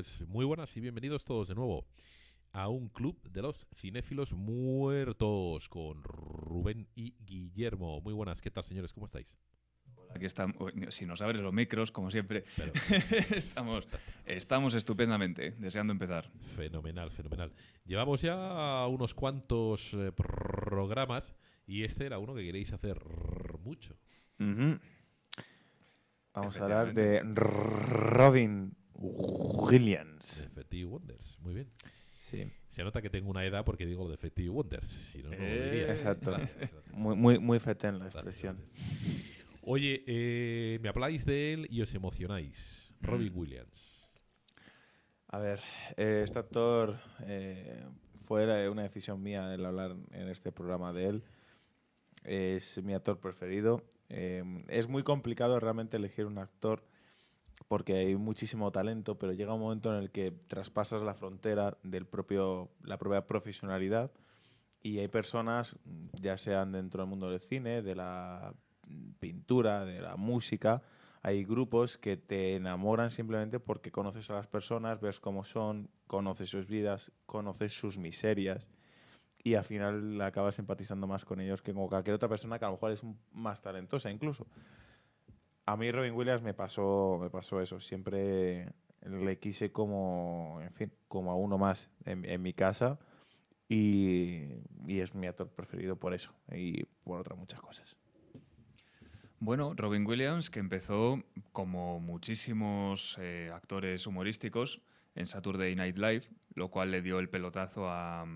Pues muy buenas y bienvenidos todos de nuevo a un club de los cinéfilos muertos con Rubén y Guillermo. Muy buenas, ¿qué tal señores? ¿Cómo estáis? Aquí estamos, si nos abres los micros, como siempre, estamos, estamos estupendamente, deseando empezar. Fenomenal, fenomenal. Llevamos ya unos cuantos eh, programas y este era uno que queréis hacer mucho. Vamos a hablar de Robin Williams. Effective Wonders, muy bien. Sí. Se nota que tengo una edad porque digo lo de Effective Wonders. Si no, no lo diría. Eh, Exacto. Gracias, gracias. Muy, muy, muy fetén la expresión. gracias. Oye, eh, me habláis de él y os emocionáis. Robin Mm. Williams. A ver, eh, este actor eh, fue una decisión mía el hablar en este programa de él. Es mi actor preferido. Es muy complicado realmente elegir un actor porque hay muchísimo talento, pero llega un momento en el que traspasas la frontera del propio, la propia profesionalidad y hay personas, ya sean dentro del mundo del cine, de la pintura, de la música, hay grupos que te enamoran simplemente porque conoces a las personas, ves cómo son, conoces sus vidas, conoces sus miserias y al final acabas empatizando más con ellos que con cualquier otra persona que a lo mejor es más talentosa incluso. A mí Robin Williams me pasó, me pasó eso, siempre le quise como, en fin, como a uno más en, mi casa y, y es mi actor preferido por eso y por otras muchas cosas. Bueno, Robin Williams, que empezó como muchísimos eh, actores humorísticos en Saturday Night Live, lo cual le dio el pelotazo a,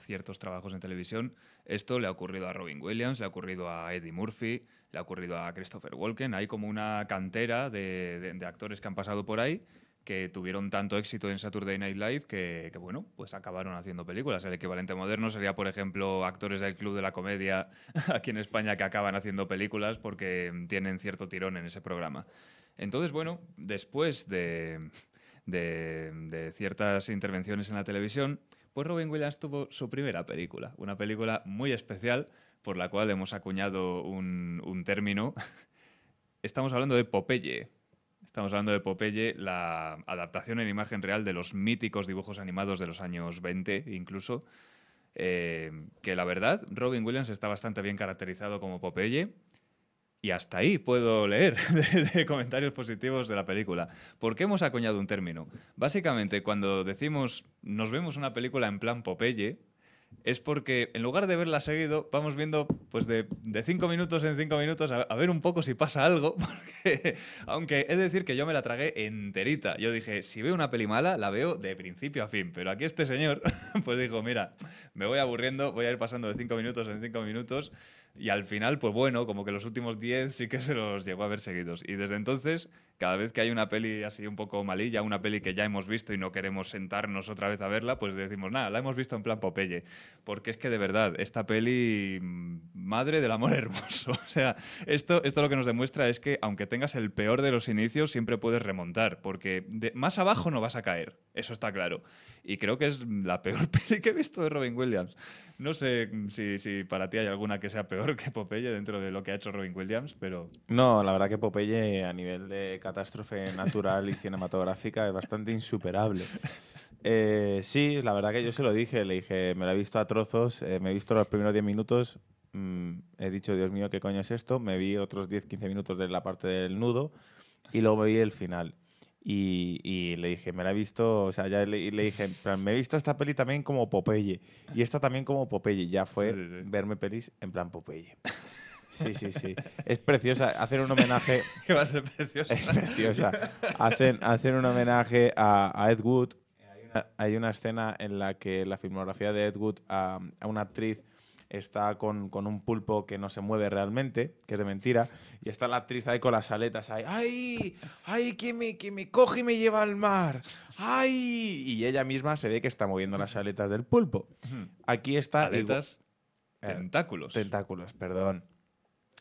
ciertos trabajos en televisión. Esto le ha ocurrido a Robin Williams, le ha ocurrido a Eddie Murphy, le ha ocurrido a Christopher Walken. Hay como una cantera de, actores que han pasado por ahí que tuvieron tanto éxito en Saturday Night Live que, que, bueno, pues acabaron haciendo películas. El equivalente moderno sería, por ejemplo, actores del Club de la Comedia aquí en España que acaban haciendo películas porque tienen cierto tirón en ese programa. Entonces, bueno, después de, de- ciertas intervenciones en la televisión, pues Robin Williams tuvo su primera película, una película muy especial por la cual hemos acuñado un, un término. Estamos hablando de Popeye. Estamos hablando de Popeye, la adaptación en imagen real de los míticos dibujos animados de los años 20 incluso. Eh, que la verdad, Robin Williams está bastante bien caracterizado como Popeye. Y hasta ahí puedo leer comentarios positivos de la película. ¿Por qué hemos acuñado un término? Básicamente, cuando decimos nos vemos una película en plan Popeye, es porque en lugar de verla seguido, vamos viendo pues de, de cinco minutos en cinco minutos a, ver un poco si pasa algo. Aunque de decir que yo me la tragué enterita. Yo dije, si veo una peli mala, la veo de principio a fin. Pero aquí este señor, pues dijo, mira, me voy aburriendo, voy a ir pasando de cinco minutos en cinco minutos. Y al final, pues bueno, como que los últimos 10 sí que se los llegó a ver seguidos. Y desde entonces, cada vez que hay una peli así un poco malilla, una peli que ya hemos visto y no queremos sentarnos otra vez a verla, pues decimos, nada, la hemos visto en plan Popeye. Porque es que de verdad, esta peli, mm, madre del amor hermoso. O sea, esto, esto lo que nos demuestra es que aunque tengas el peor de los inicios, siempre puedes remontar. Porque de- más abajo no vas a caer, eso está claro. Y creo que es la peor peli que he visto de Robin Williams. No sé si, si para ti hay alguna que sea peor que Popeye dentro de lo que ha hecho Robin Williams, pero No, la verdad que Popeye a nivel de catástrofe natural y cinematográfica es bastante insuperable. Eh, sí, la verdad que yo se lo dije, le dije, me la he visto a trozos, eh, me he visto los primeros 10 minutos, mm, he dicho, Dios mío, ¿qué coño es esto? Me vi otros 10-15 minutos de la parte del nudo y luego me vi el final. Y, y le dije, me la he visto, o sea, ya le, dije, en plan, me he visto esta peli también como Popeye y esta también como Popeye. Ya fue Sí, sí, sí. verme pelis en plan Popeye. Sí, sí, sí. Es preciosa. Hacer un homenaje. que va a ser precioso. Es preciosa. Hacen, hacen un homenaje a, a Ed Wood. Hay una, hay una escena en la que la filmografía de Ed Wood a, a una actriz está con, con un pulpo que no se mueve realmente, que es de mentira, y está la actriz ahí con las aletas ahí, ¡ay! ¡ay! Que me, que me coge y me lleva al mar! ¡ay! Y ella misma se ve que está moviendo las aletas del pulpo. Aquí está... Aletas, Eh, tentáculos. Tentáculos, perdón.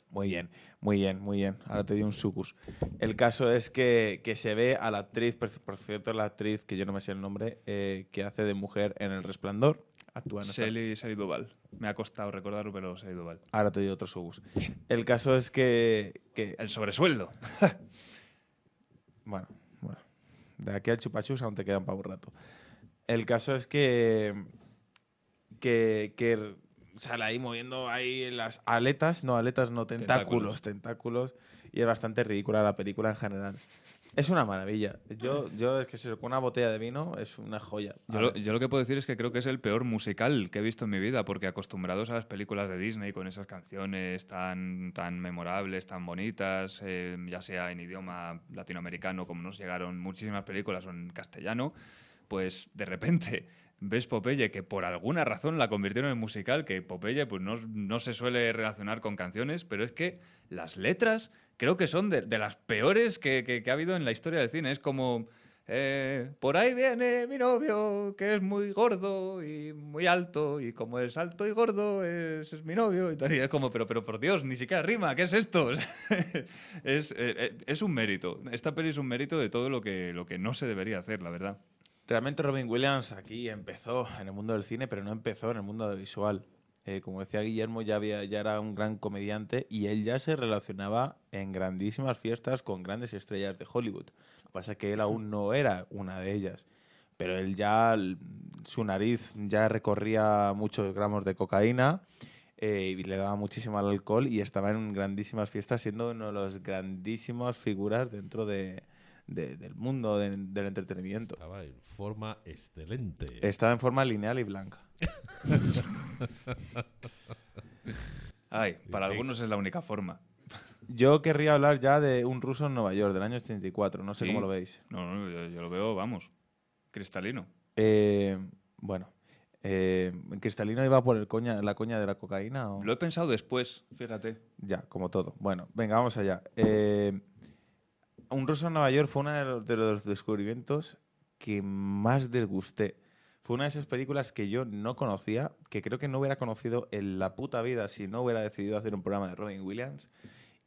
Muy bien, muy bien, muy bien. Ahora te di un sucus. El caso es que, que se ve a la actriz, por, por cierto, la actriz, que yo no me sé el nombre, eh, que hace de mujer en El Resplandor. Actúa en Sally, Sally Duval. Me ha costado recordarlo, pero Sally Duval. Ahora te di otro sucus. El caso es que... que El sobresueldo. bueno, bueno. de aquí al chupachus aún te quedan para un rato. El caso es que, que, que sale ahí moviendo ahí las aletas, no aletas, no tentáculos, tentáculos, y es bastante ridícula la película en general. Es una maravilla. Yo, yo es que con una botella de vino es una joya. Yo lo, yo lo que puedo decir es que creo que es el peor musical que he visto en mi vida, porque acostumbrados a las películas de Disney con esas canciones tan, tan memorables, tan bonitas, eh, ya sea en idioma latinoamericano, como nos llegaron muchísimas películas, o en castellano, pues de repente ves Popeye, que por alguna razón la convirtieron en musical, que Popeye pues no, no se suele relacionar con canciones, pero es que las letras creo que son de, de las peores que, que- que ha habido en la historia del cine. Es como, eh, por ahí viene mi novio, que es muy gordo y muy alto, y como es alto y gordo, es, es mi novio. Y, tal. Y es como, pero, pero por Dios, ni siquiera rima, ¿qué es esto? es, eh, eh, es un mérito. Esta peli es un mérito de todo lo que, lo que no se debería hacer, la verdad. Realmente Robin Williams aquí empezó en el mundo del cine, pero no empezó en el mundo audiovisual. Eh, como decía Guillermo, ya, había, era un gran comediante y él ya se relacionaba en grandísimas fiestas con grandes estrellas de Hollywood. Lo que pasa es que él aún no era una de ellas. Pero él ya, su nariz ya recorría muchos gramos de cocaína eh, y le daba muchísimo al alcohol y estaba en grandísimas fiestas siendo una de las grandísimas figuras dentro de, de- del mundo de- del entretenimiento. Estaba en forma excelente. Estaba en forma lineal y blanca. Ay, para algunos es la única forma. Yo querría hablar ya de un ruso en Nueva York, del año 84. No sé Sí. cómo lo veis. No, no, yo, yo lo veo, vamos, cristalino. Eh, bueno, eh, ¿Cristalino iba por el coña, la coña de la cocaína? O? Lo he pensado después, fíjate. Ya, como todo. Bueno, venga, vamos allá. Eh, un ruso en Nueva York fue uno de los, de los descubrimientos que más desgusté. Fue una de esas películas que yo no conocía, que creo que no hubiera conocido en la puta vida si no hubiera decidido hacer un programa de Robin Williams.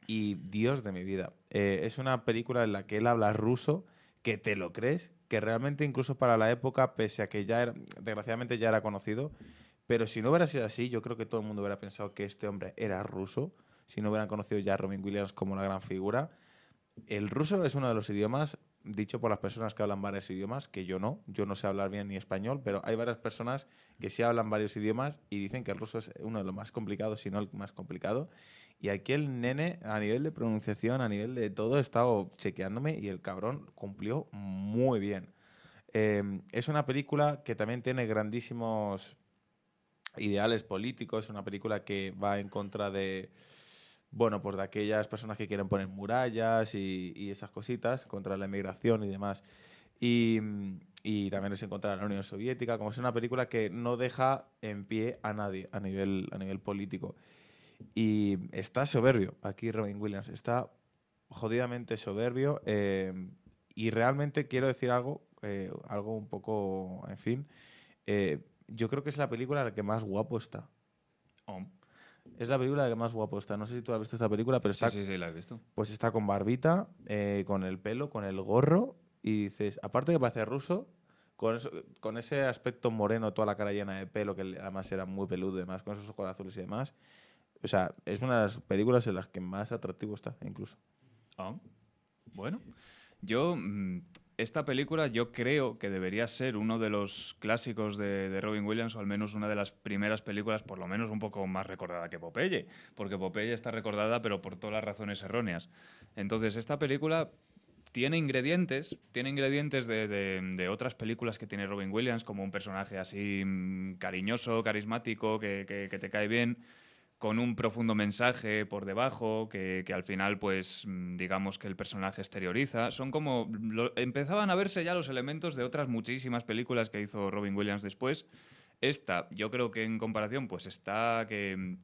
Y Dios de mi vida. Eh, es una película en la que él habla ruso, que te lo crees, que realmente incluso para la época, pese a que ya era, desgraciadamente ya era conocido, pero si no hubiera sido así, yo creo que todo el mundo hubiera pensado que este hombre era ruso, si no hubieran conocido ya a Robin Williams como la gran figura. El ruso es uno de los idiomas, dicho por las personas que hablan varios idiomas, que yo no, yo no sé hablar bien ni español, pero hay varias personas que sí hablan varios idiomas y dicen que el ruso es uno de los más complicados, si no el más complicado. Y aquí el nene, a nivel de pronunciación, a nivel de todo, he estado chequeándome y el cabrón cumplió muy bien. Eh, es una película que también tiene grandísimos ideales políticos, es una película que va en contra de, bueno, pues de aquellas personas que quieren poner murallas y, esas cositas, contra la inmigración y demás. Y, y también es en contra la Unión Soviética, como es una película que no deja en pie a nadie a nivel, a nivel político. Y está soberbio aquí Robin Williams, está jodidamente soberbio. eh, y realmente quiero decir algo, eh, algo un poco, en fin. eh, yo creo que es la película la que más guapo está. Es la película que más guapo está. No sé si tú has visto esta película, pero sí, está, sí, sí, la he visto. pues está con barbita, eh, con el pelo, con el gorro. Y dices, aparte que parece ruso, con, eso- con ese aspecto moreno, toda la cara llena de pelo, que además era muy peludo y demás, con esos ojos azules y demás. O sea, es una de las películas en las que más atractivo está, incluso. Ah, Bueno, yo mm, esta película yo creo que debería ser uno de los clásicos de, Robin Williams o al menos una de las primeras películas por lo menos un poco más recordada que Popeye, porque Popeye está recordada pero por todas las razones erróneas. Entonces esta película tiene ingredientes, tiene ingredientes de, otras películas que tiene Robin Williams, como un personaje así mm, cariñoso, carismático, que te cae bien, con un profundo mensaje por debajo, que, que al final, pues, mm, digamos que el personaje exterioriza. Son como. empezaban a verse ya los elementos de otras muchísimas películas que hizo Robin Williams después. Esta, yo creo que en comparación, pues está que,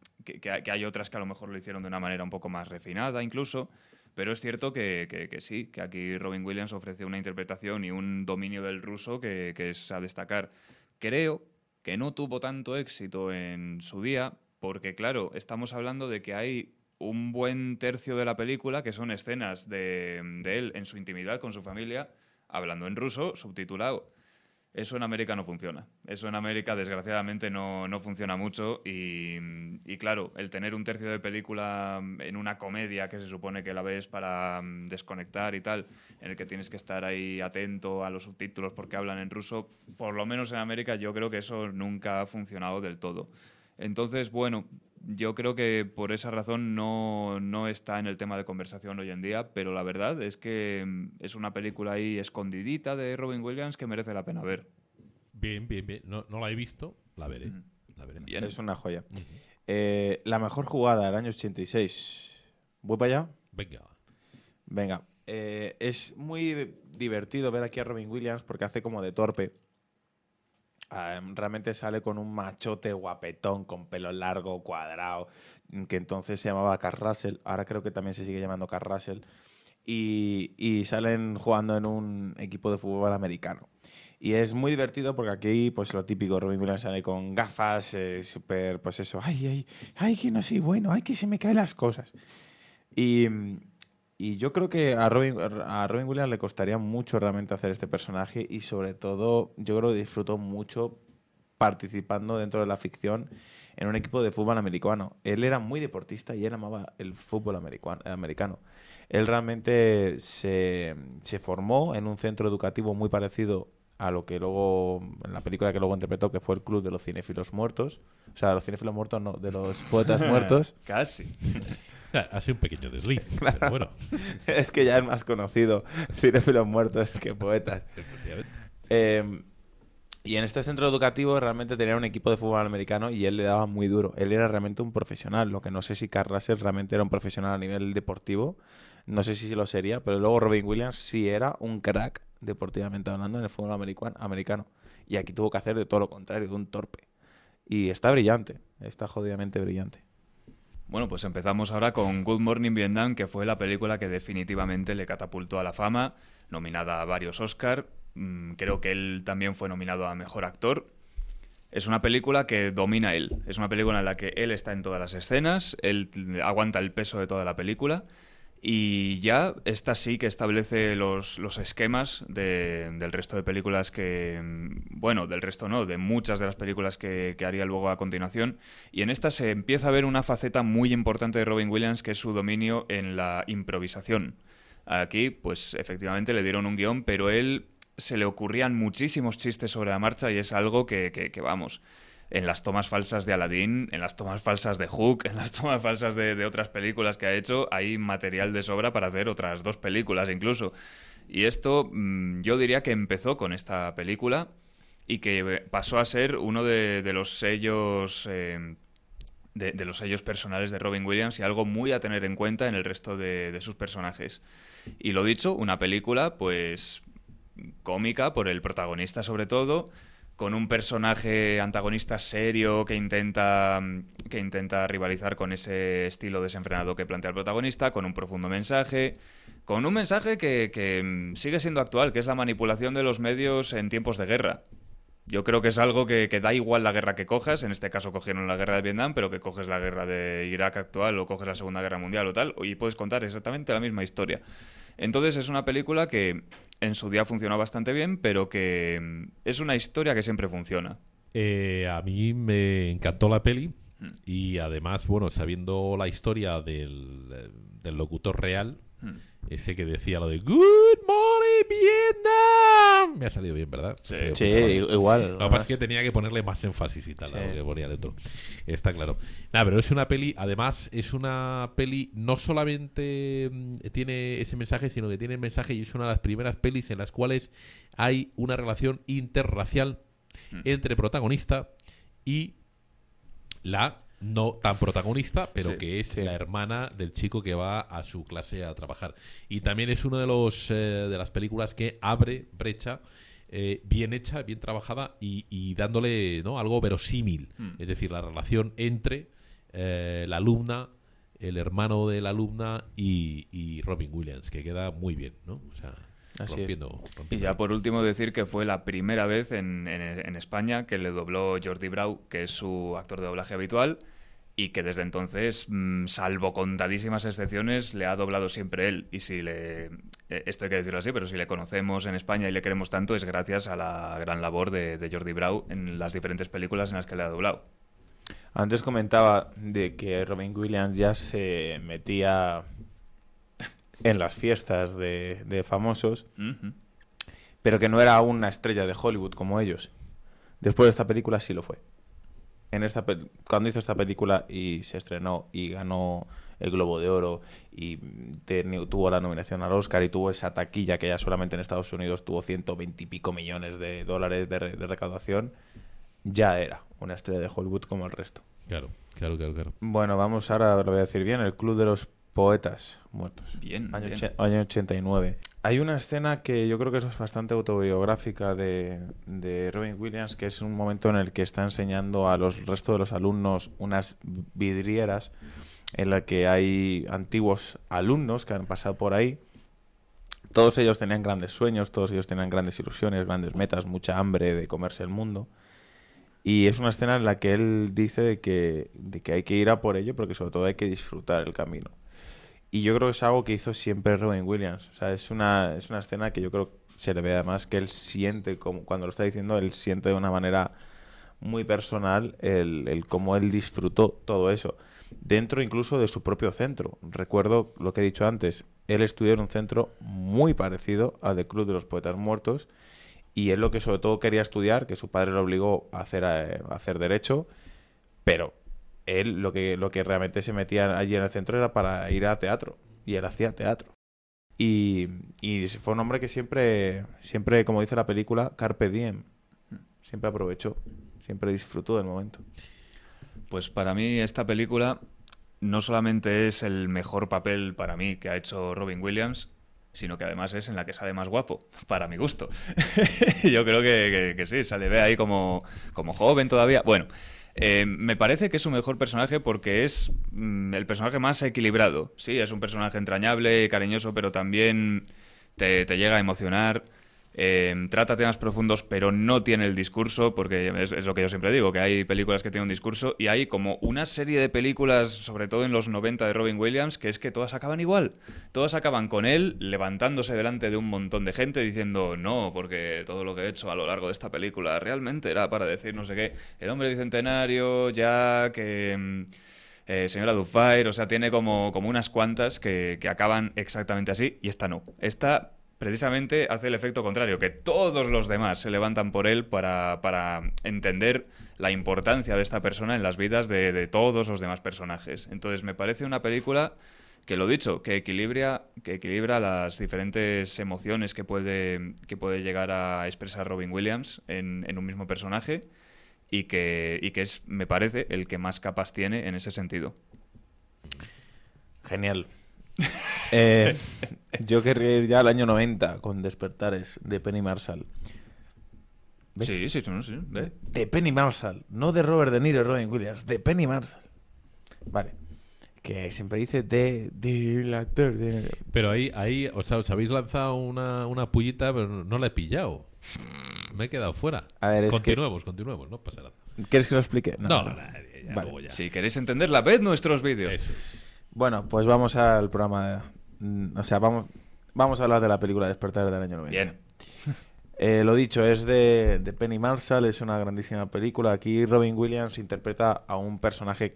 hay- que hay otras que a lo mejor lo hicieron de una manera un poco más refinada, incluso. Pero es cierto que, que- que sí, que aquí Robin Williams ofrece una interpretación y un dominio del ruso que, que es a destacar. Creo que no tuvo tanto éxito en su día, porque claro, estamos hablando de que hay un buen tercio de la película que son escenas de, él en su intimidad con su familia, hablando en ruso, subtitulado. Eso en América no funciona. Eso en América, desgraciadamente, no, no funciona mucho. Y, y, claro, el tener un tercio de película en una comedia que se supone que la ves para mm, desconectar y tal, en el que tienes que estar ahí atento a los subtítulos porque hablan en ruso, por lo menos en América yo creo que eso nunca ha funcionado del todo. Entonces, bueno, yo creo que por esa razón no, no, está en el tema de conversación hoy en día, pero la verdad es que mm, es una película ahí escondidita de Robin Williams que merece la pena ver. Bien, bien, bien. No, no la he visto, la veré. La veré. Bien. Es una joya. eh, la mejor jugada del año 86. ¿Voy para allá? Venga. Venga. Eh, es muy divertido ver aquí a Robin Williams porque hace como de torpe. Realmente sale con un machote guapetón, con pelo largo, cuadrado, que entonces se llamaba Carl Russell, ahora creo que también se sigue llamando Carl Russell, y, y, salen jugando en un equipo de fútbol americano. Y es muy divertido porque aquí, pues lo típico, Robin Williams sale con gafas, eh, súper, pues eso, ay, ay, ay, que no soy bueno, ay, que se me caen las cosas. Y, y yo creo que a Robin, a Robin Williams le costaría mucho realmente hacer este personaje y sobre todo yo creo que disfrutó mucho participando dentro de la ficción en un equipo de fútbol americano. Él era muy deportista y él amaba el fútbol americano. Él realmente se, se formó en un centro educativo muy parecido a lo que luego, en la película que luego interpretó, que fue el Club de los Cinéfilos Muertos. O sea, los cinéfilos muertos no, de los poetas muertos. Casi. Ha sido un pequeño desliz, claro. pero bueno. es que ya es más conocido cinéfilos muertos que poetas. Eh, y en este centro educativo realmente tenía un equipo de fútbol americano y él le daba muy duro. Él era realmente un profesional, lo que no sé si Carl Russell realmente era un profesional a nivel deportivo. No sé si lo sería, pero luego Robin Williams sí era un crack deportivamente hablando en el fútbol americano. Y aquí tuvo que hacer de todo lo contrario, de un torpe. Y está brillante, está jodidamente brillante. Bueno, pues empezamos ahora con Good Morning Vietnam, que fue la película que definitivamente le catapultó a la fama, nominada a varios Oscar. Mm, creo que él también fue nominado a Mejor Actor. Es una película que domina él. Es una película en la que él está en todas las escenas, él aguanta el peso de toda la película y ya esta sí que establece los, los esquemas de, del resto de películas que. Bueno, del resto no, de muchas de las películas que, haría luego a continuación. Y en esta se empieza a ver una faceta muy importante de Robin Williams, que es su dominio en la improvisación. Aquí, pues efectivamente le dieron un guion, pero él se le ocurrían muchísimos chistes sobre la marcha y es algo que vamos en las tomas falsas de Aladdin, en las tomas falsas de Hook, en las tomas falsas de, otras películas que ha hecho, hay material de sobra para hacer otras dos películas incluso. Y esto mmm, yo diría que empezó con esta película y que pasó a ser uno de, de los sellos... Eh, de, los sellos personales de Robin Williams y algo muy a tener en cuenta en el resto de, de sus personajes. Y lo dicho, una película pues cómica por el protagonista sobre todo, con un personaje antagonista serio que intenta, que intenta rivalizar con ese estilo desenfrenado que plantea el protagonista, con un profundo mensaje, con un mensaje que, que sigue siendo actual, que es la manipulación de los medios en tiempos de guerra. Yo creo que es algo que, que, da igual la guerra que cojas, en este caso cogieron la guerra de Vietnam, pero que coges la guerra de Irak actual o coges la Segunda Guerra Mundial o tal, y puedes contar exactamente la misma historia. Entonces es una película que en su día funcionó bastante bien, pero que mm, es una historia que siempre funciona. Eh, a mí me encantó la peli mm. y además, bueno, sabiendo la historia del, del locutor real, mm. ese que decía lo de Good Morning Vietnam, me ha salido bien, ¿verdad? Sí, sí igual. Lo que pasa es que tenía que ponerle más énfasis y tal sí. a lo que ponía dentro. Está claro. Nada, pero es una peli, además, es una peli, no solamente tiene ese mensaje, sino que tiene el mensaje y es una de las primeras pelis en las cuales hay una relación interracial mm. entre protagonista y la no tan protagonista, pero sí, que es sí. la hermana del chico que va a su clase a trabajar. Y también es una de los eh, de las películas que abre brecha eh, bien hecha, bien trabajada y, y dándole ¿no? algo verosímil. Mm. Es decir, la relación entre eh, la alumna, el hermano de la alumna y, y, Robin Williams, que queda muy bien, ¿no? O sea, rompiendo, rompiendo. Y ya por último decir que fue la primera vez en, en, en España que le dobló Jordi Brau, que es su actor de doblaje habitual y que desde entonces, mm, salvo contadísimas excepciones, le ha doblado siempre él. Y si le. eh, Esto hay que decirlo así, pero si le conocemos en España y le queremos tanto, es gracias a la gran labor de, de Jordi Brau en las diferentes películas en las que le ha doblado. Antes comentaba de que Robin Williams ya se metía en las fiestas de, de famosos, pero que no era una estrella de Hollywood como ellos. Después de esta película sí lo fue. En esta cuando hizo esta película y se estrenó y ganó el Globo de Oro y tuvo la nominación al Oscar y tuvo esa taquilla que ya solamente en Estados Unidos tuvo 120 y pico millones de dólares de, re- de recaudación, ya era una estrella de Hollywood como el resto. Claro, claro, claro, claro. Bueno, vamos ahora, lo voy a decir bien, el Club de los Poetas Muertos. Bien, Año, bien. año 89. Hay una escena que yo creo que es bastante autobiográfica de, de Robin Williams, que es un momento en el que está enseñando a los resto de los alumnos unas vidrieras en la que hay antiguos alumnos que han pasado por ahí. Todos ellos tenían grandes sueños, todos ellos tenían grandes ilusiones, grandes metas, mucha hambre de comerse el mundo. Y es una escena en la que él dice de que, de que hay que ir a por ello, porque sobre todo hay que disfrutar el camino. Y yo creo que es algo que hizo siempre Robin Williams. O sea, es una, es una escena que yo creo que se le ve además que él siente, como, cuando lo está diciendo, él siente de una manera muy personal el, el cómo él disfrutó todo eso. Dentro incluso de su propio centro. Recuerdo lo que he dicho antes, él estudió en un centro muy parecido al de Club de los Poetas Muertos y él lo que sobre todo quería estudiar, que su padre lo obligó a hacer, a hacer derecho, pero él lo que, lo que realmente se metía allí en el centro era para ir a teatro. Y él hacía teatro. Y, y fue un hombre que siempre, siempre, como dice la película, carpe diem. Siempre aprovechó, siempre disfrutó del momento. Pues para mí esta película no solamente es el mejor papel para mí que ha hecho Robin Williams, sino que además es en la que sale más guapo, para mi gusto. Yo creo que, que- que sí, sale ve ahí como, como joven todavía. Bueno, eh, me parece que es su mejor personaje porque es mm, el personaje más equilibrado. Sí, es un personaje entrañable, cariñoso, pero también te, te llega a emocionar. Eh, trata temas profundos, pero no tiene el discurso, porque es, lo que yo siempre digo, que hay películas que tienen un discurso y hay como una serie de películas, sobre todo en los 90 de Robin Williams, que es que todas acaban igual. Todas acaban con él levantándose delante de un montón de gente diciendo, no, porque todo lo que he hecho a lo largo de esta película realmente era para decir no sé qué, el hombre bicentenario, ya que... mm, eh, señora Dufire, o sea, tiene como, como unas cuantas que, que acaban exactamente así y esta no. Esta precisamente hace el efecto contrario, que todos los demás se levantan por él para, para entender la importancia de esta persona en las vidas de, todos los demás personajes. Entonces me parece una película que lo dicho, que equilibra, que equilibra las diferentes emociones que puede, que puede llegar a expresar Robin Williams en, en un mismo personaje y que, y que es, me parece, el que más capas tiene en ese sentido. Genial. Eh, yo querría ir ya al año 90 con Despertares de Penny Marshall. ¿Ves? Sí, sí, sí. De Penny Marshall, no de Robert De Niro y Robin Williams, de Penny Marshall. Vale. Que siempre dice de, del actor. de- Pero ahí, ahí, o sea, os habéis lanzado una, una pullita, pero no la he pillado. Me he quedado fuera. A ver, es que- continuemos, continuemos, no pasa nada. ¿Quieres que lo explique? No, no, ya, Vale. luego ya. Si queréis entenderla, ved nuestros vídeos. Eso es. Bueno, pues vamos al programa. mm, O sea, vamos, vamos a hablar de la película Despertar del año 90. Bien. Eh, lo dicho, es de, de Penny Marshall, es una grandísima película. Aquí Robin Williams interpreta a un personaje,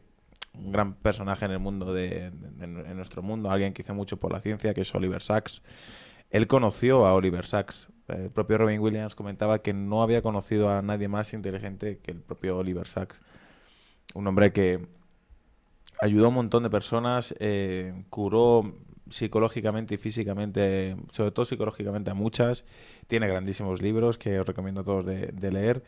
un gran personaje en el mundo de, de- de- en nuestro mundo, alguien que hizo mucho por la ciencia, que es Oliver Sacks. Él conoció a Oliver Sacks. El propio Robin Williams comentaba que no había conocido a nadie más inteligente que el propio Oliver Sacks. Un hombre que ayudó a un montón de personas, eh, curó psicológicamente y físicamente, sobre todo psicológicamente a muchas. Tiene grandísimos libros que os recomiendo a todos de, leer.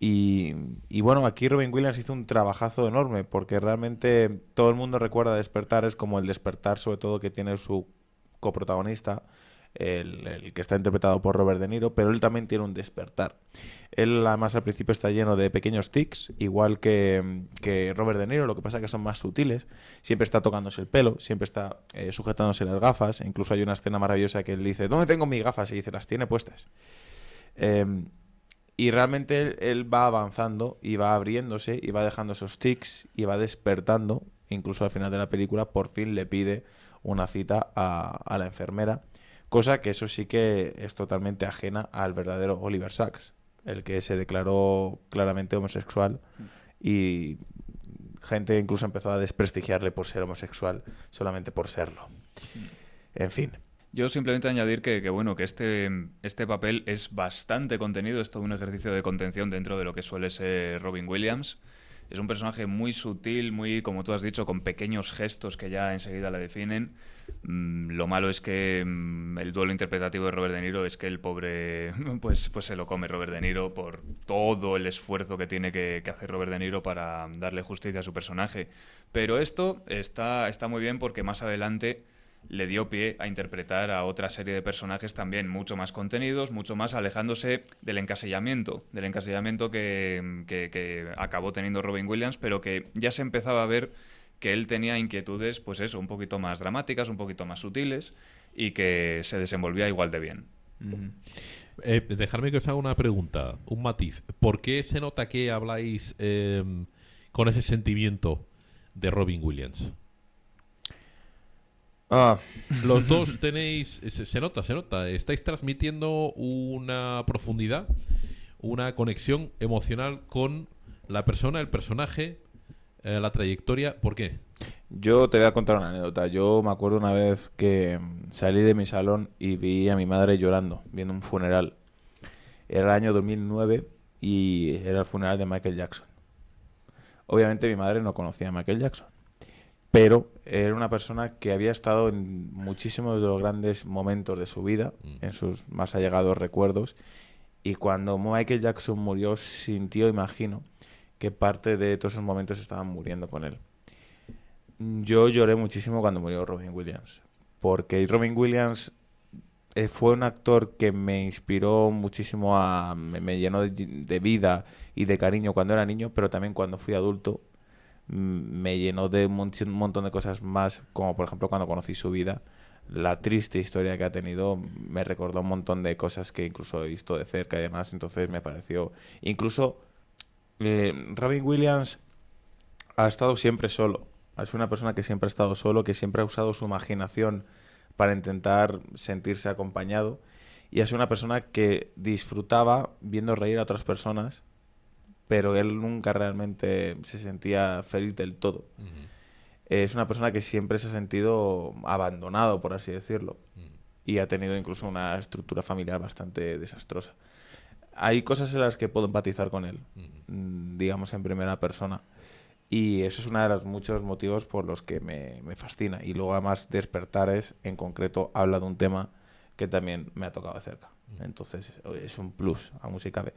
Y, y bueno, aquí Robin Williams hizo un trabajazo enorme porque realmente todo el mundo recuerda Despertar, es como el despertar sobre todo que tiene su coprotagonista, el, que está interpretado por Robert De Niro, pero él también tiene un despertar. Él además al principio está lleno de pequeños tics, igual que, que Robert De Niro, lo que pasa es que son más sutiles. Siempre está tocándose el pelo, siempre está eh, sujetándose las gafas. Incluso hay una escena maravillosa que él dice, ¿dónde tengo mis gafas? Y dice, las tiene puestas. Eh, Y realmente él, va avanzando y va abriéndose y va dejando esos tics y va despertando. Incluso al final de la película, por fin le pide una cita a, a la enfermera. Cosa que eso sí que es totalmente ajena al verdadero Oliver Sacks, el que se declaró claramente homosexual y gente incluso empezó a desprestigiarle por ser homosexual solamente por serlo. En fin. Yo simplemente añadir que, bueno, que este, este papel es bastante contenido, es todo un ejercicio de contención dentro de lo que suele ser Robin Williams. Es un personaje muy sutil, muy, como tú has dicho, con pequeños gestos que ya enseguida le definen. Mm, lo malo es que mm, el duelo interpretativo de Robert De Niro es que el pobre, pues, pues se lo come Robert De Niro por todo el esfuerzo que tiene que, que, hacer Robert De Niro para darle justicia a su personaje. Pero esto está, está muy bien porque más adelante le dio pie a interpretar a otra serie de personajes también mucho más contenidos, mucho más alejándose del encasillamiento, del encasillamiento que, acabó teniendo Robin Williams, pero que ya se empezaba a ver que él tenía inquietudes, pues eso, un poquito más dramáticas, un poquito más sutiles y que se desenvolvía igual de bien. Eh, dejarme que os haga una pregunta, un matiz. ¿Por qué se nota que habláis eh, con ese sentimiento de Robin Williams? Ah. Los dos tenéis, se, nota, se nota, estáis transmitiendo una profundidad, una conexión emocional con la persona, el personaje, eh, la trayectoria. ¿Por qué? Yo te voy a contar una anécdota. Yo me acuerdo una vez que salí de mi salón y vi a mi madre llorando, viendo un funeral. Era el año 2009 y era el funeral de Michael Jackson. Obviamente mi madre no conocía a Michael Jackson pero era una persona que había estado en muchísimos de los grandes momentos de su vida, mm. en sus más allegados recuerdos, y cuando Michael Jackson murió sintió, imagino, que parte de todos esos momentos estaban muriendo con él. Yo lloré muchísimo cuando murió Robin Williams, porque Robin Williams eh, fue un actor que me inspiró muchísimo a me, llenó de, vida y de cariño cuando era niño, pero también cuando fui adulto me llenó de un montón de cosas más, como por ejemplo cuando conocí su vida, la triste historia que ha tenido, me recordó un montón de cosas que incluso he visto de cerca y demás, entonces me pareció, incluso eh, Robin Williams ha estado siempre solo, es una persona que siempre ha estado solo, que siempre ha usado su imaginación para intentar sentirse acompañado. Y es una persona que disfrutaba viendo reír a otras personas pero él nunca realmente se sentía feliz del todo. Es una persona que siempre se ha sentido abandonado, por así decirlo, y ha tenido incluso una estructura familiar bastante desastrosa. Hay cosas en las que puedo empatizar con él, mm, digamos en primera persona. Y eso es uno de los muchos motivos por los que me, me fascina. Y luego además Despertares en concreto habla de un tema que también me ha tocado de cerca. Entonces es un plus, a música cabe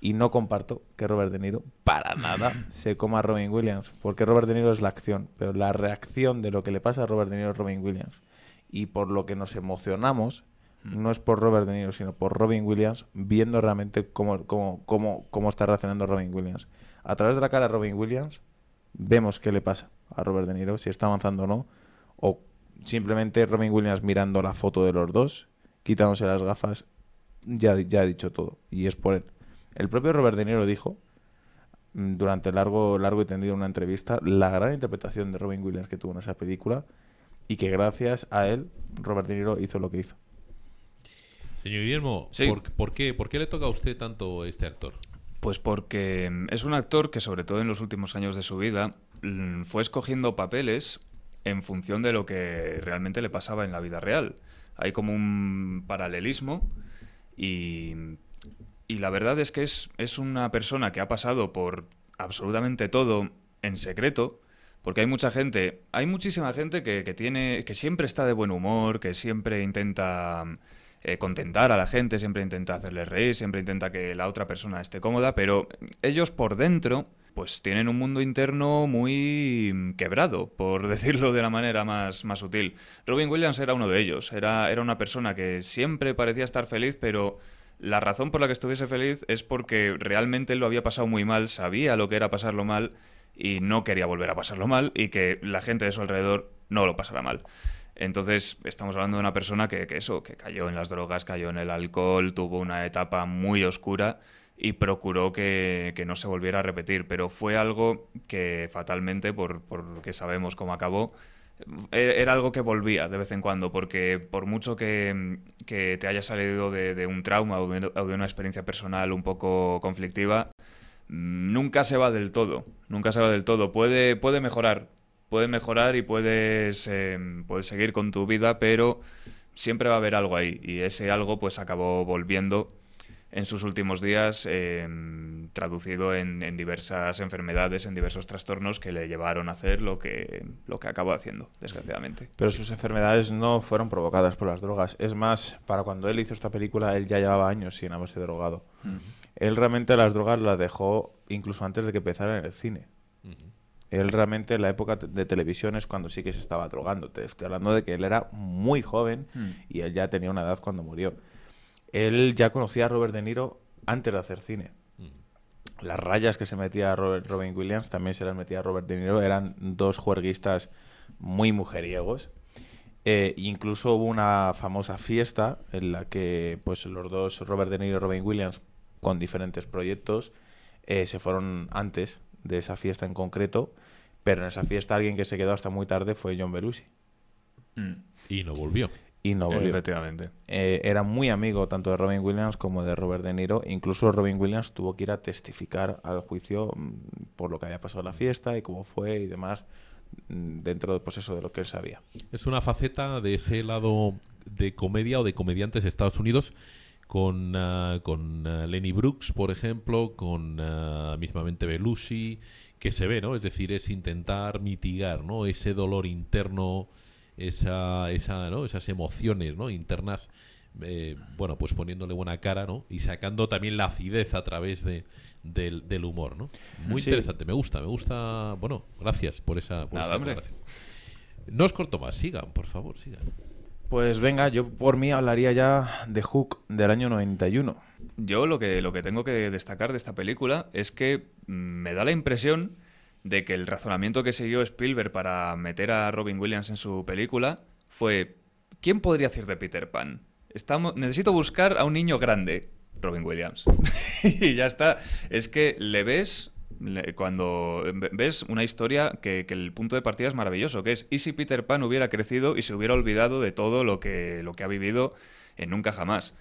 y no comparto que Robert De Niro para nada se coma a Robin Williams, porque Robert De Niro es la acción, pero la reacción de lo que le pasa a Robert De Niro es Robin Williams. Y por lo que nos emocionamos, mm. no es por Robert De Niro, sino por Robin Williams, viendo realmente cómo, cómo, cómo, cómo está reaccionando Robin Williams. A través de la cara de Robin Williams, vemos qué le pasa a Robert De Niro, si está avanzando o no, o simplemente Robin Williams mirando la foto de los dos, quitándose las gafas, ya, ya ha dicho todo, y es por él. El propio Robert De Niro dijo mm, durante largo, largo y tendido una entrevista la gran interpretación de Robin Williams que tuvo en esa película y que gracias a él Robert De Niro hizo lo que hizo. Señor Guillermo, ¿por, qué, ¿por qué le toca a usted tanto este actor? Pues porque mm, es un actor que sobre todo en los últimos años de su vida mm, fue escogiendo papeles en función de lo que realmente le pasaba en la vida real. Hay como un paralelismo y y la verdad es que es, es una persona que ha pasado por absolutamente todo en secreto, porque hay mucha gente, hay muchísima gente que, que tiene, que siempre está de buen humor, que siempre intenta eh, contentar a la gente, siempre intenta hacerles reír, siempre intenta que la otra persona esté cómoda, pero ellos por dentro pues tienen un mundo interno muy quebrado, por decirlo de la manera más, más sutil. Robin Williams era uno de ellos, era, era una persona que siempre parecía estar feliz, pero la razón por la que estuviese feliz es porque realmente lo había pasado muy mal, sabía lo que era pasarlo mal y no quería volver a pasarlo mal y que la gente de su alrededor no lo pasara mal. Entonces, estamos hablando de una persona que, eso, que cayó en las drogas, cayó en el alcohol, tuvo una etapa muy oscura y procuró que, no se volviera a repetir. Pero fue algo que fatalmente, por, por que sabemos cómo acabó, era algo que volvía de vez en cuando, porque por mucho que, te haya salido de, un trauma o de, una experiencia personal un poco conflictiva, nunca se va del todo, nunca se va del todo. Puede, puede mejorar, puede mejorar y puedes, em, puedes seguir con tu vida, pero siempre va a haber algo ahí. Y ese algo pues acabó volviendo en sus últimos días, em, traducido en, diversas enfermedades, en diversos trastornos que le llevaron a hacer lo que, lo que acabó haciendo, desgraciadamente. Pero sus enfermedades no fueron provocadas por las drogas. Es más, para cuando él hizo esta película, él ya llevaba años sin haberse drogado. Él realmente las drogas las dejó incluso antes de que empezara en el cine. Él realmente en la época de televisión es cuando sí que se estaba drogando. Te estoy hablando de que él era muy joven mm. y él ya tenía una edad cuando murió. Él ya conocía a Robert De Niro antes de hacer cine. Mm. Las rayas que se metía Robert, Robin Williams también se las metía Robert De Niro. Eran dos juerguistas muy mujeriegos. Eh, incluso hubo una famosa fiesta en la que pues los dos, Robert De Niro y Robin Williams, con diferentes proyectos, eh, se fueron antes de esa fiesta en concreto, pero en esa fiesta alguien que se quedó hasta muy tarde fue John Belushi. Mm. Y no volvió. Y no volvió. Efectivamente. Eh, era muy amigo tanto de Robin Williams como de Robert De Niro. Incluso Robin Williams tuvo que ir a testificar al juicio mm, por lo que había pasado en la fiesta y cómo fue y demás mm, dentro pues eso, de lo que él sabía. Es una faceta de ese lado de comedia o de comediantes de Estados Unidos con, ah, con ah, Lenny Brooks, por ejemplo, con ah, mismamente Belushi, que se ve, ¿no? Es decir, es intentar mitigar, ¿no? Ese dolor interno, esa, esa, ¿no? esas emociones, ¿no? Internas, eh, bueno, pues poniéndole buena cara, ¿no? Y sacando también la acidez a través de, del, humor, ¿no? Muy interesante, me gusta, me gusta. Bueno, gracias por esa, por esa No os corto más, sigan, por favor, sigan. Pues venga, yo por mí hablaría ya de Hook del año 91. Yo lo que, lo que tengo que destacar de esta película es que mm, me da la impresión de que el razonamiento que siguió Spielberg para meter a Robin Williams en su película fue ¿quién podría hacer de Peter Pan? Estamos, necesito buscar a un niño grande, Robin Williams. y ya está. Es que le ves cuando ves una historia que, el punto de partida es maravilloso, que es ¿y si Peter Pan hubiera crecido y se hubiera olvidado de todo lo que, lo que ha vivido en Nunca Jamás?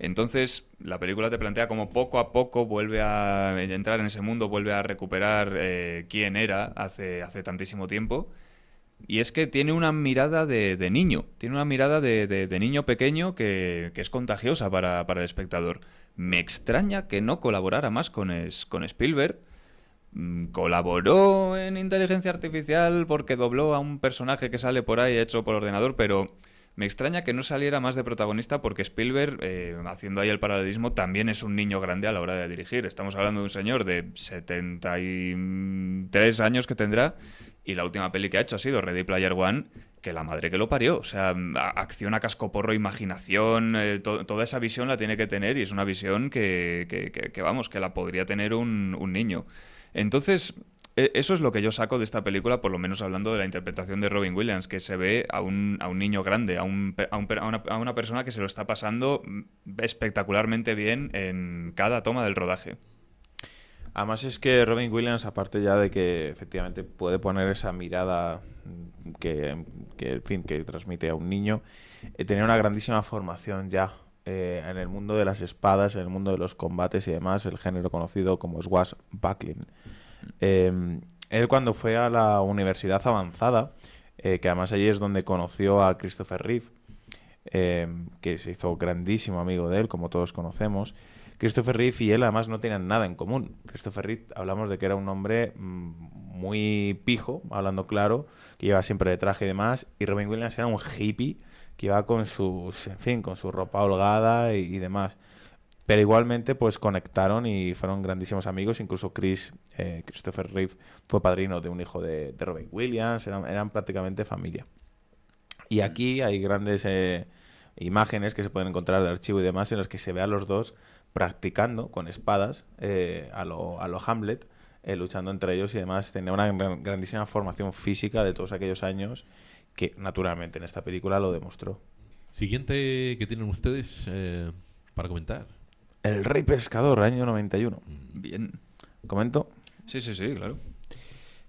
Entonces, la película te plantea como poco a poco vuelve a entrar en ese mundo, vuelve a recuperar eh, quién era hace, hace tantísimo tiempo. Y es que tiene una mirada de, niño, tiene una mirada de, niño pequeño que, es contagiosa para, para, el espectador. Me extraña que no colaborara más con, con Spielberg, Mm, colaboró en inteligencia artificial porque dobló a un personaje que sale por ahí hecho por ordenador, pero me extraña que no saliera más de protagonista porque Spielberg, eh, haciendo ahí el paralelismo, también es un niño grande a la hora de dirigir. Estamos hablando de un señor de 73 años que tendrá y la última peli que ha hecho ha sido Ready Player One, que la madre que lo parió. O sea, acción a cascoporro, imaginación, eh, toda esa visión la tiene que tener y es una visión que, vamos, que la podría tener un, niño. Entonces, eso es lo que yo saco de esta película, por lo menos hablando de la interpretación de Robin Williams, que se ve a un, a un niño grande, a, un, a, una, a, una, persona que se lo está pasando espectacularmente bien en cada toma del rodaje. Además es que Robin Williams, aparte ya de que efectivamente puede poner esa mirada que, que fin, que transmite a un niño, eh, tenía una grandísima formación ya eh, en el mundo de las espadas, en el mundo de los combates y demás, el género conocido como Swash Buckling. Em, él cuando fue a la universidad avanzada, eh, que además allí es donde conoció a Christopher Reeve, em, que se hizo grandísimo amigo de él, como todos conocemos. Christopher Reeve y él además no tenían nada en común. Christopher Reeve hablamos de que era un hombre mm, muy pijo, hablando claro, que lleva siempre de traje y demás, y Robin Williams era un hippie que iba con sus, en fin, con su ropa holgada y, demás. Pero igualmente, pues conectaron y fueron grandísimos amigos. Incluso Chris, eh, Christopher Reeve, fue padrino de un hijo de, Robin Williams. Eran, prácticamente familia. Y aquí hay grandes eh, imágenes que se pueden encontrar de archivo y demás en las que se ve a los dos practicando con espadas eh, a, lo, a lo Hamlet, luchando entre ellos y demás. Tenía una grandísima formación física de todos aquellos años que naturalmente en esta película lo demostró. Siguiente que tienen ustedes para comentar. El Rey Pescador, año 91. Bien. ¿Comento? Sí, sí, sí, claro.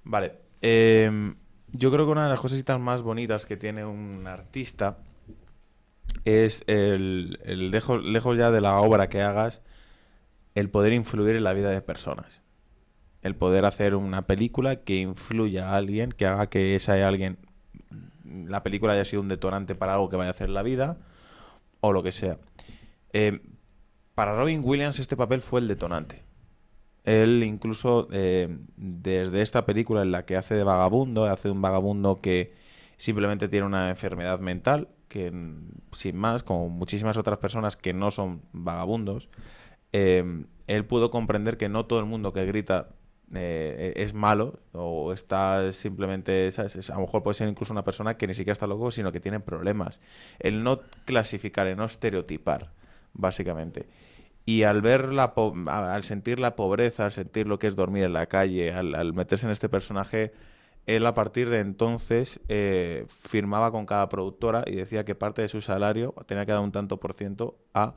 Vale. em, yo creo que una de las cositas más bonitas que tiene un artista es el, el dejo- lejos ya de la obra que hagas, el poder influir en la vida de personas. El poder hacer una película que influya a alguien, que haga que ese alguien, la película haya sido un detonante para algo que vaya a hacer en la vida, o lo que sea. Eh, para Robin Williams este papel fue el detonante. Él incluso eh, desde esta película en la que hace de vagabundo, hace un vagabundo que simplemente tiene una enfermedad mental, que sin más, como muchísimas otras personas que no son vagabundos, eh, él pudo comprender que no todo el mundo que grita eh, es malo o está simplemente, a lo mejor puede ser incluso una persona que ni siquiera está loco, sino que tiene problemas. El no clasificar, el no estereotipar, básicamente. Y al ver la po- al sentir la pobreza, al sentir lo que es dormir en la calle, al, meterse en este personaje, él a partir de entonces eh, firmaba con cada productora y decía que parte de su salario tenía que dar un tanto por ciento a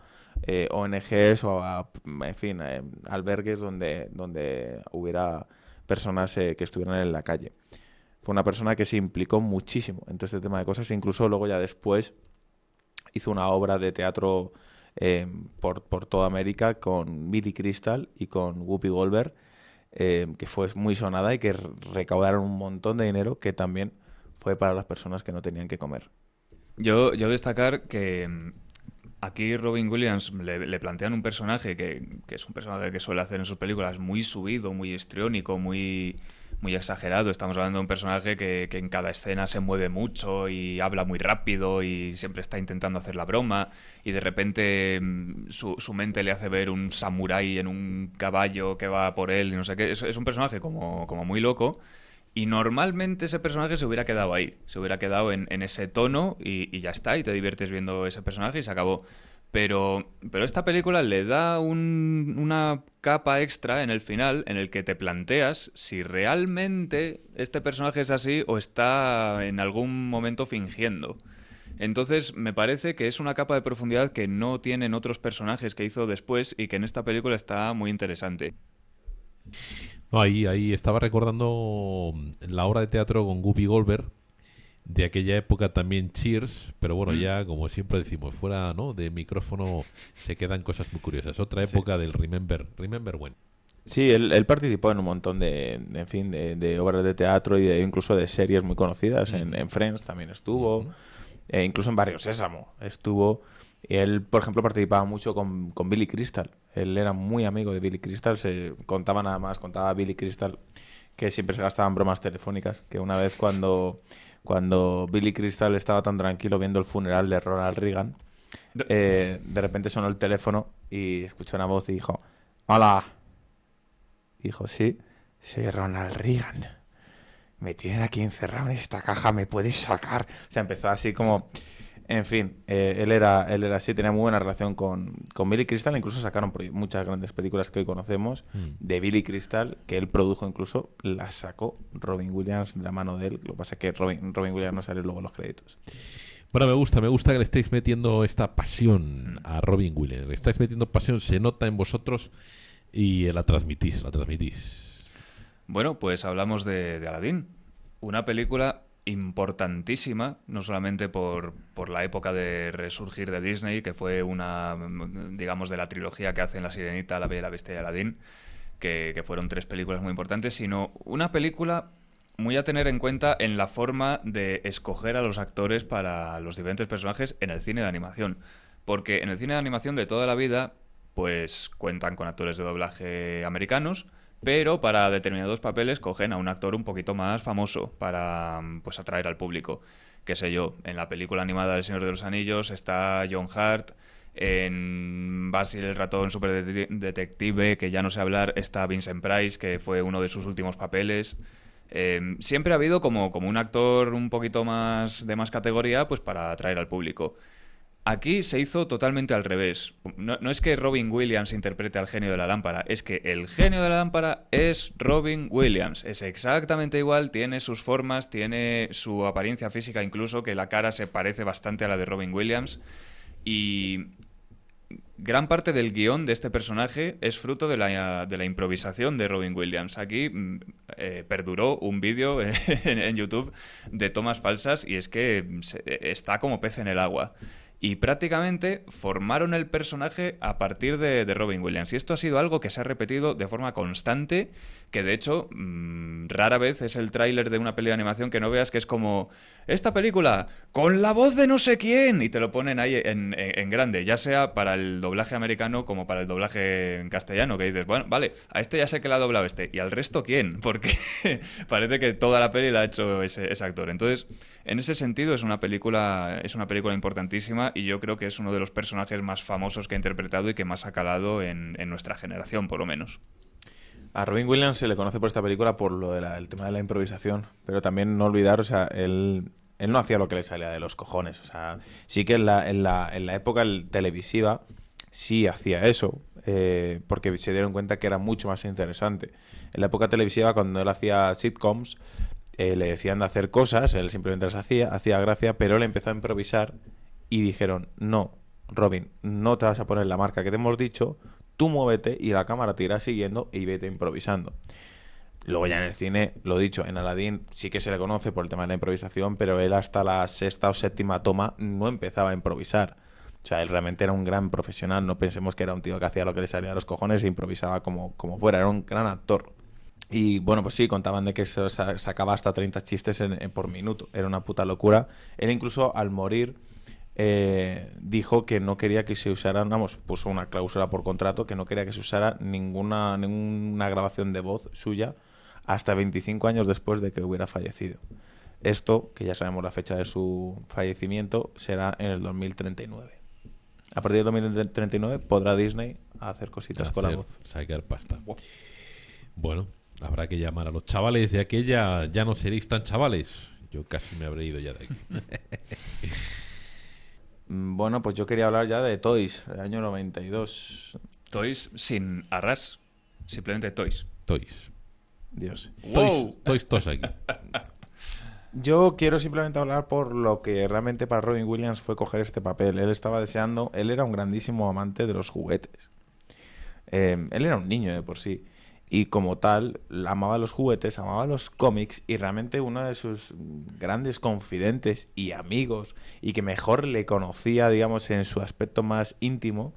eh, ONGs o a, en fin, eh, albergues donde, donde hubiera personas eh, que estuvieran en la calle. Fue una persona que se implicó muchísimo en todo este tema de cosas, incluso luego ya después hizo una obra de teatro eh, por, por toda América con Billy Crystal y con Whoopi Goldberg, eh, que fue muy sonada y que re- recaudaron un montón de dinero que también fue para las personas que no tenían que comer. Yo, yo destacar que mm, aquí Robin Williams le, le plantean un personaje que, que es un personaje que suele hacer en sus películas muy subido, muy histriónico, muy, muy exagerado. Estamos hablando de un personaje que, que en cada escena se mueve mucho y habla muy rápido y siempre está intentando hacer la broma y de repente mm, su, su mente le hace ver un samurái en un caballo que va por él y no sé qué. Es, es un personaje como, como muy loco. Y normalmente ese personaje se hubiera quedado ahí, se hubiera quedado en, en ese tono y, y ya está, y te diviertes viendo ese personaje y se acabó. Pero, pero esta película le da un- una capa extra en el final en el que te planteas si realmente este personaje es así o está en algún momento fingiendo. Entonces me parece que es una capa de profundidad que no tienen otros personajes que hizo después y que en esta película está muy interesante. Ahí, ahí estaba recordando la obra de teatro con Guppy Goldberg de aquella época también Cheers, pero bueno, Mm. ya como siempre decimos, fuera ¿no? de micrófono se quedan cosas muy curiosas. Otra época del Remember, Remember When. Sí, él, él participó en un montón de, en fin, de, de obras de teatro y de, incluso de series muy conocidas. En, en Friends también estuvo, e incluso en Barrio Sésamo estuvo. Y él, por ejemplo, participaba mucho con, con Billy Crystal. Él era muy amigo de Billy Crystal. Se contaba nada más, contaba Billy Crystal que siempre se gastaban bromas telefónicas. Que una vez cuando, cuando Billy Crystal estaba tan tranquilo viendo el funeral de Ronald Reagan, De- eh, de repente sonó el teléfono y escuchó una voz y dijo, hola. Dijo, sí, soy Ronald Reagan. Me tienen aquí encerrado en esta caja, ¿me puedes sacar? O sea, empezó así como... En fin, eh, él, era, él era así, tenía muy buena relación con, con Billy Crystal. Incluso sacaron muchas grandes películas que hoy conocemos Mm. de Billy Crystal, que él produjo incluso, las sacó Robin Williams de la mano de él. Lo que pasa es que Robin, Robin Williams no sale luego en los créditos. Bueno, me gusta, me gusta que le estéis metiendo esta pasión a Robin Williams. Le estáis metiendo pasión, se nota en vosotros y la transmitís, la transmitís. Bueno, pues hablamos de, de Aladdin, una película importantísima, no solamente por, por la época de resurgir de Disney, que fue una, digamos, de la trilogía que hacen La Sirenita, La Bella la Bestia y Aladdin, que, que fueron tres películas muy importantes, sino una película muy a tener en cuenta en la forma de escoger a los actores para los diferentes personajes en el cine de animación. Porque en el cine de animación de toda la vida, pues cuentan con actores de doblaje americanos, pero para determinados papeles cogen a un actor un poquito más famoso para pues atraer al público. Qué sé yo, en la película animada del Señor de los Anillos está John Hart, en Basil el ratón super detective, que ya no sé hablar, está Vincent Price, que fue uno de sus últimos papeles. Eh, siempre ha habido como, como un actor un poquito más de más categoría, pues para atraer al público. Aquí se hizo totalmente al revés. No, es que Robin Williams interprete al genio de la lámpara, es que el genio de la lámpara es Robin Williams. Es exactamente igual, tiene sus formas, tiene su apariencia física, incluso que la cara se parece bastante a la de Robin Williams. Y gran parte del guion de este personaje es fruto de la, de la improvisación de Robin Williams. Aquí mm, eh, perduró un vídeo en, YouTube de tomas falsas y es que está como pez en el agua y prácticamente formaron el personaje a partir de, Robin Williams. Y esto ha sido algo que se ha repetido de forma constante, que de hecho mm, rara vez es el tráiler de una peli de animación que no veas que es como esta película con la voz de no sé quién y te lo ponen ahí en, grande, ya sea para el doblaje americano como para el doblaje en castellano, que dices, bueno, vale, a este ya sé que la ha doblado este, y al resto quién, porque parece que toda la peli la ha hecho ese actor. Entonces, en ese sentido es una película es una película importantísima y yo creo que es uno de los personajes más famosos que ha interpretado y que más ha calado en, nuestra generación, por lo menos. A Robin Williams se le conoce por esta película por lo del tema de la improvisación, pero también no olvidar, o sea, él, no hacía lo que le salía de los cojones. O sea, sí que en la época televisiva sí hacía eso, eh, porque se dieron cuenta que era mucho más interesante. En la época televisiva, cuando él hacía sitcoms, eh, le decían de hacer cosas, él simplemente las hacía, hacía gracia, pero él empezó a improvisar y dijeron, no, Robin, no te vas a poner la marca que te hemos dicho, tú muévete y la cámara te irá siguiendo y vete improvisando. Luego ya en el cine, lo dicho, en Aladdin sí que se le conoce por el tema de la improvisación, pero él hasta la sexta o séptima toma no empezaba a improvisar. O sea, él realmente era un gran profesional, no pensemos que era un tío que hacía lo que le salía a los cojones e improvisaba como, como fuera, era un gran actor. Y bueno, pues sí, contaban de que se sacaba hasta 30 chistes por minuto. Era una puta locura. Él incluso al morir eh, dijo que no quería que se usara, vamos, puso una cláusula por contrato que no quería que se usara ninguna, ninguna grabación de voz suya hasta 25 años después de que hubiera fallecido. Esto, que ya sabemos la fecha de su fallecimiento, será en el 2039. A partir del 2039 podrá Disney hacer cositas con la voz. Sacar pasta. Bueno, Habrá que llamar a los chavales de aquella. Ya no seréis tan chavales. Yo casi me habré ido ya de aquí. Mm, bueno, pues yo quería hablar ya de Toys, del año 92. Toys sin arras. Simplemente Toys. Toys. Dios. Toys, toys, toys aquí. Yo quiero simplemente hablar por lo que realmente para Robin Williams fue coger este papel. Él estaba deseando, él era un grandísimo amante de los juguetes. Eh, él era un niño de por sí y como tal amaba los juguetes, amaba los cómics y realmente uno de sus grandes confidentes y amigos y que mejor le conocía, digamos, en su aspecto más íntimo,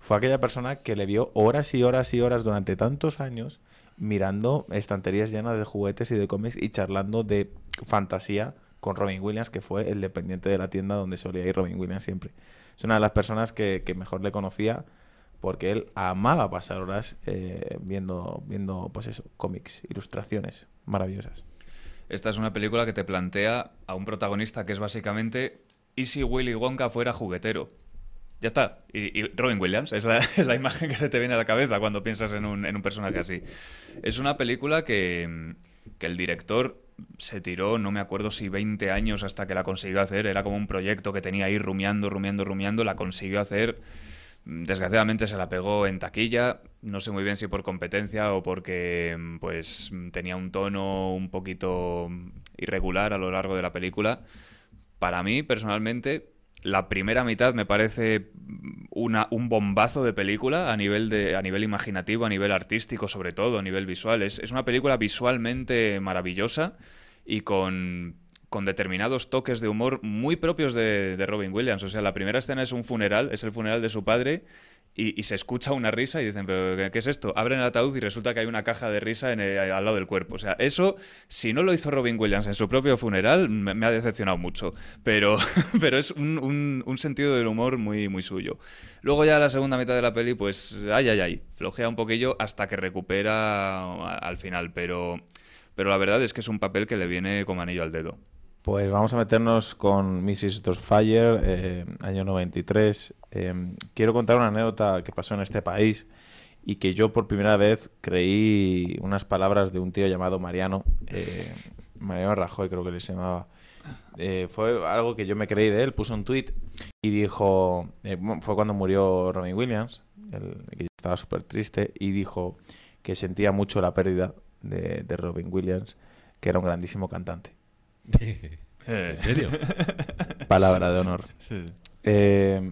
fue aquella persona que le vio horas y horas y horas durante tantos años mirando estanterías llenas de juguetes y de cómics y charlando de fantasía con Robin Williams, que fue el dependiente de la tienda donde solía ir Robin Williams siempre. Es una de las personas que, que mejor le conocía porque él amaba pasar horas eh, viendo, viendo, pues eso, cómics, ilustraciones maravillosas. Esta es una película que te plantea a un protagonista que es básicamente ¿y si Willy Wonka fuera juguetero? Ya está. Y, Robin Williams es la, imagen que se te viene a la cabeza cuando piensas en un, en un personaje así. Es una película que, que el director se tiró, no me acuerdo si 20 años hasta que la consiguió hacer. Era como un proyecto que tenía ahí rumiando, rumiando, rumiando. La consiguió hacer Desgraciadamente se la pegó en taquilla, no sé muy bien si por competencia o porque pues tenía un tono un poquito irregular a lo largo de la película. Para mí, personalmente, la primera mitad me parece una, un bombazo de película a nivel, de, a nivel imaginativo, a nivel artístico sobre todo, a nivel visual. Es, es una película visualmente maravillosa y con con determinados toques de humor muy propios de, Robin Williams. O sea, la primera escena es un funeral, es el funeral de su padre, y, se escucha una risa y dicen, ¿pero qué es esto? Abren el ataúd y resulta que hay una caja de risa al lado del cuerpo. O sea, eso, si no lo hizo Robin Williams en su propio funeral, me, ha decepcionado mucho. Pero, pero es un, sentido del humor muy, muy suyo. Luego ya la segunda mitad de la peli, pues, ay, ay, ay, flojea un poquillo hasta que recupera al final. Pero, pero la verdad es que es un papel que le viene como anillo al dedo. Pues vamos a meternos con Mrs. Doubtfire, eh, año 93. Eh, quiero contar una anécdota que pasó en este país y que yo por primera vez creí unas palabras de un tío llamado Mariano, eh, Mariano Rajoy creo que le llamaba. Eh, fue algo que yo me creí de él, puso un tweet y dijo, fue cuando murió Robin Williams, que estaba súper triste, y dijo que sentía mucho la pérdida de Robin Williams, que era un grandísimo cantante. ¿En serio? Palabra de honor. Sí. Eh,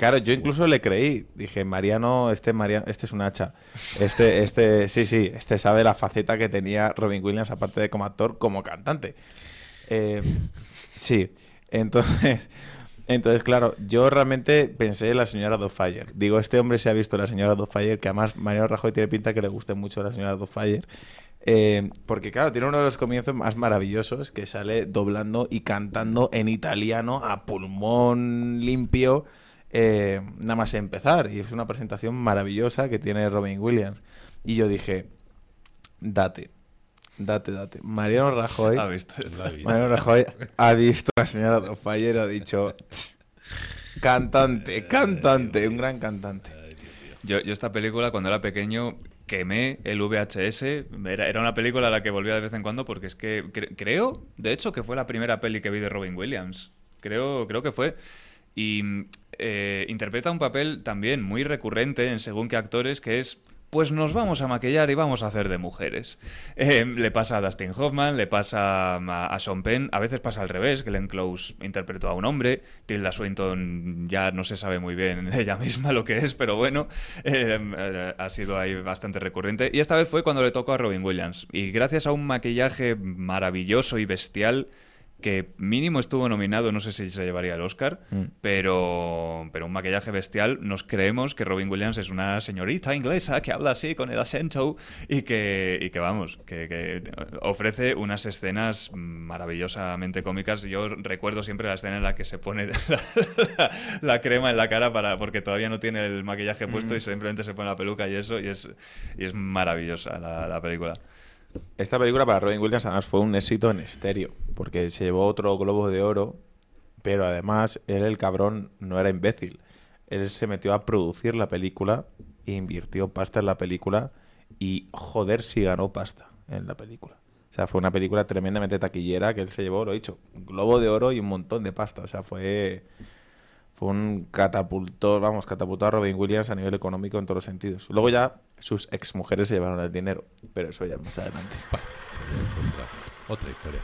Claro, yo incluso le creí. Dije, Mariano, este Mariano, este es un hacha. Este, este, sí, sí, este sabe la faceta que tenía Robin Williams, aparte de como actor, como cantante. Eh, sí. Entonces, entonces, claro, yo realmente pensé en la señora Fire. Digo, este hombre se ha visto la señora Fire, que además Mariano Rajoy tiene pinta que le guste mucho la señora Fire. Eh, porque claro, tiene uno de los comienzos más maravillosos que sale doblando y cantando en italiano a pulmón limpio eh, nada más empezar. Y es una presentación maravillosa que tiene Robin Williams. Y yo dije, date, date, date. Mariano Rajoy, Ha visto. Mariano Rajoy ha visto a la señora y ha dicho, cantante, cantante, un gran cantante. Yo, yo esta película, cuando era pequeño, quemé el VHS. Era, era una película a la que volvía de vez en cuando porque es que cre- creo, de hecho, que fue la primera peli que vi de Robin Williams. Creo, creo que fue. Y eh, interpreta un papel también muy recurrente en según qué actores, que es pues nos vamos a maquillar y vamos a hacer de mujeres. Eh, le pasa a Dustin Hoffman, le pasa a, Sean Penn, a veces pasa al revés, Glenn Close interpretó a un hombre, Tilda Swinton ya no se sabe muy bien ella misma lo que es, pero bueno, eh, eh, ha sido ahí bastante recurrente. Y esta vez fue cuando le tocó a Robin Williams. Y gracias a un maquillaje maravilloso y bestial, que mínimo estuvo nominado, no sé si se llevaría el Oscar, Mm. pero, pero un maquillaje bestial. Nos creemos que Robin Williams es una señorita inglesa que habla así con el acento y que, y que vamos, que, que ofrece unas escenas maravillosamente cómicas. Yo recuerdo siempre la escena en la que se pone la, la- la crema en la cara para porque todavía no tiene el maquillaje puesto y simplemente se pone la peluca y eso, y es, y es maravillosa la, la película. Esta película para Robin Williams además fue un éxito en estéreo, porque se llevó otro globo de oro, pero además él, el cabrón, no era imbécil. Él se metió a producir la película, e invirtió pasta en la película y joder si ganó pasta en la película. O sea, fue una película tremendamente taquillera que él se llevó, lo he dicho, un globo de oro y un montón de pasta. O sea, fue, fue un catapultor, vamos, catapultó a Robin Williams a nivel económico en todos los sentidos. Luego ya sus exmujeres se llevaron el dinero, pero eso ya más adelante. Ya es otra, otra historia.